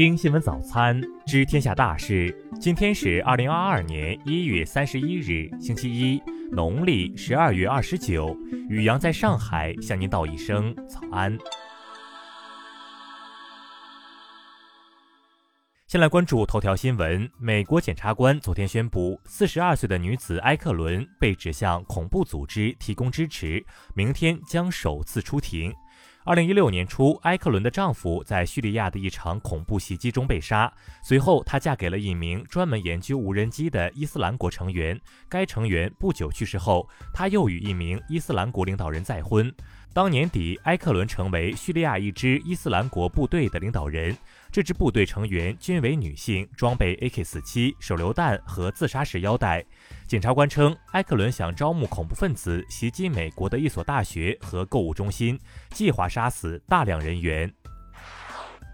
听新闻早餐，知天下大事。今天是二零二二年一月三十一日，星期一，农历十二月二十九。雨阳在上海向您道一声早安。先来关注头条新闻。美国检察官昨天宣布，四十二岁的女子埃克伦被指向恐怖组织提供支持，明天将首次出庭。二零一六年初，埃克伦的丈夫在叙利亚的一场恐怖袭击中被杀。随后，她嫁给了一名专门研究无人机的伊斯兰国成员。该成员不久去世后，她又与一名伊斯兰国领导人再婚。当年底，埃克伦成为叙利亚一支伊斯兰国部队的领导人。这支部队成员均为女性，装备 AK-47 手榴弹和自杀式腰带。检察官称，埃克伦想招募恐怖分子袭击美国的一所大学和购物中心，计划杀死大量人员。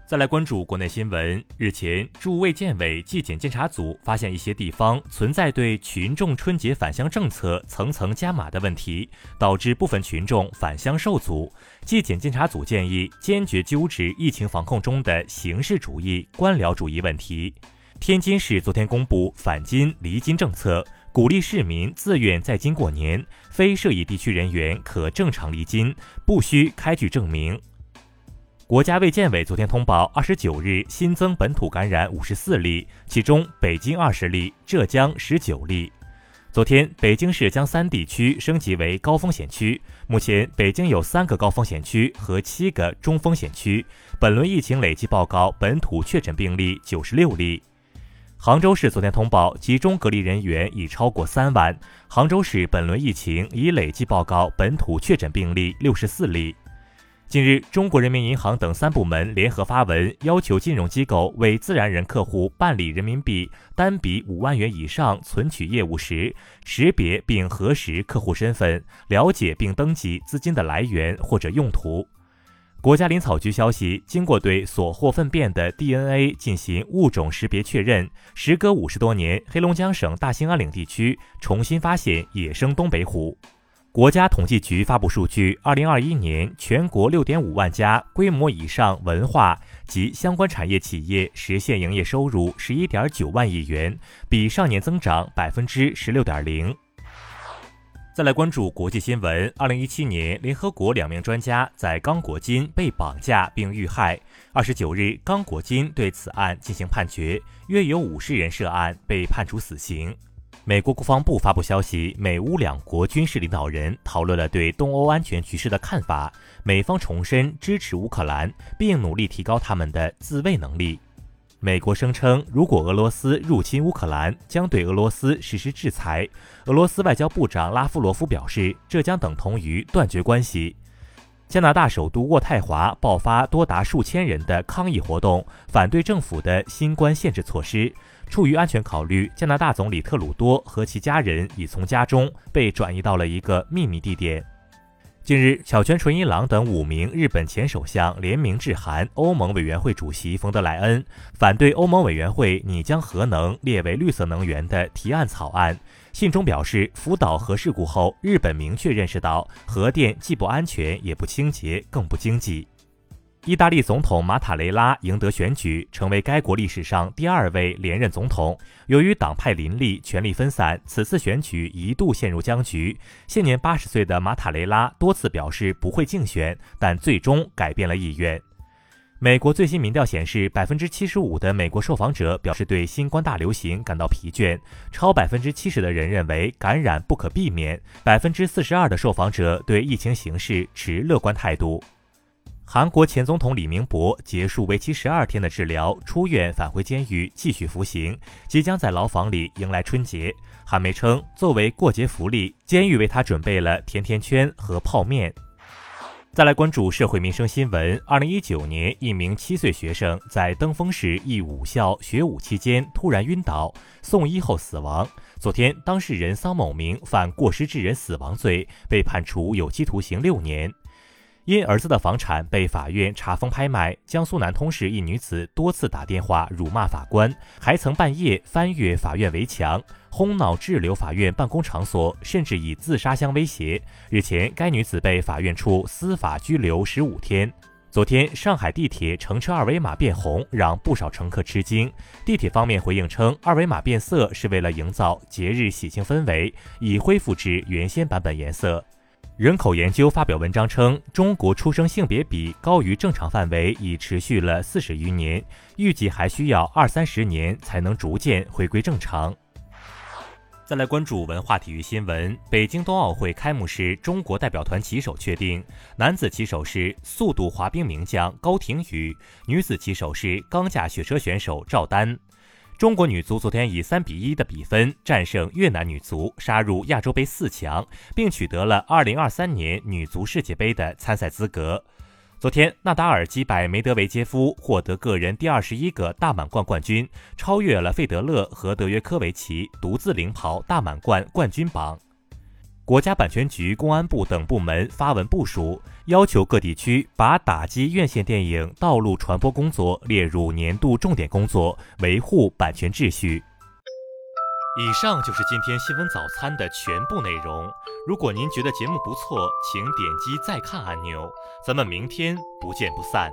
再来关注国内新闻。日前，驻卫健委纪检监察组发现一些地方存在对群众春节返乡政策层层加码的问题，导致部分群众返乡受阻。纪检监察组建议坚决纠治疫情防控中的形式主义、官僚主义问题。天津市昨天公布返京离京政策，鼓励市民自愿在京过年，非涉疫地区人员可正常离京，不需开具证明。国家卫健委昨天通报，二十九日新增本土感染五十四例，其中北京二十例，浙江十九例。昨天，北京市将三地区升级为高风险区，目前北京有三个高风险区和七个中风险区。本轮疫情累计报告本土确诊病例九十六例。杭州市昨天通报，集中隔离人员已超过三万。杭州市本轮疫情已累计报告本土确诊病例六十四例。近日，中国人民银行等三部门联合发文，要求金融机构为自然人客户办理人民币单笔五万元以上存取业务时，识别并核实客户身份，了解并登记资金的来源或者用途。国家林草局消息，经过对所获粪便的 DNA 进行物种识别确认，时隔五十多年，黑龙江省大兴安岭地区重新发现野生东北虎。国家统计局发布数据，二零二一年全国六点五万家规模以上文化及相关产业企业实现营业收入十一点九万亿元，比上年增长百分之十六点零。再来关注国际新闻，二零一七年，联合国两名专家在刚果金被绑架并遇害。二十九日，刚果金对此案进行判决，约有五十人涉案，被判处死刑。美国国防部发布消息，美乌两国军事领导人讨论了对东欧安全局势的看法。美方重申支持乌克兰，并努力提高他们的自卫能力。美国声称，如果俄罗斯入侵乌克兰，将对俄罗斯实施制裁。俄罗斯外交部长拉夫罗夫表示，这将等同于断绝关系。加拿大首都渥太华爆发多达数千人的抗议活动，反对政府的新冠限制措施。出于安全考虑，加拿大总理特鲁多和其家人已从家中被转移到了一个秘密地点。近日，小泉纯一郎等五名日本前首相联名致函欧盟委员会主席冯德莱恩，反对欧盟委员会拟将核能列为绿色能源的提案草案。信中表示，福岛核事故后，日本明确认识到核电既不安全，也不清洁，更不经济。意大利总统马塔雷拉赢得选举，成为该国历史上第二位连任总统。由于党派林立、权力分散，此次选举一度陷入僵局。现年八十岁的马塔雷拉多次表示不会竞选，但最终改变了意愿。美国最新民调显示，百分之七十五的美国受访者表示对新冠大流行感到疲倦，超百分之七十的人认为感染不可避免，百分之四十二的受访者对疫情形势持乐观态度。韩国前总统李明博结束为期十二天的治疗，出院返回监狱继续服刑，即将在牢房里迎来春节。韩媒称，作为过节福利，监狱为他准备了甜甜圈和泡面。再来关注社会民生新闻：二零一九年，一名七岁学生在登封市一武校学武期间突然晕倒，送医后死亡。昨天，当事人桑某明犯过失致人死亡罪，被判处有期徒刑六年。因儿子的房产被法院查封拍卖，江苏南通市一女子多次打电话辱骂法官，还曾半夜翻越法院围墙，哄闹滞留法院办公场所，甚至以自杀相威胁。日前，该女子被法院处司法拘留十五天。昨天，上海地铁乘车二维码变红，让不少乘客吃惊。地铁方面回应称，二维码变色是为了营造节日喜庆氛围，已恢复至原先版本颜色。人口研究发表文章称，中国出生性别比高于正常范围已持续了四十余年，预计还需要二三十年才能逐渐回归正常。再来关注文化体育新闻。北京冬奥会开幕式，中国代表团旗手确定，男子旗手是速度滑冰名将高亭宇，女子旗手是钢架雪车选手赵丹。中国女足昨天以三比一的比分战胜越南女足，杀入亚洲杯四强，并取得了二零二三年女足世界杯的参赛资格。昨天，纳达尔击败梅德韦杰夫，获得个人第二十一个大满贯冠军，超越了费德勒和德约科维奇，独自领跑大满贯冠军榜。国家版权局、公安部等部门发文部署，要求各地区把打击院线电影道路传播工作列入年度重点工作，维护版权秩序。以上就是今天新闻早餐的全部内容。如果您觉得节目不错，请点击再看按钮。咱们明天不见不散。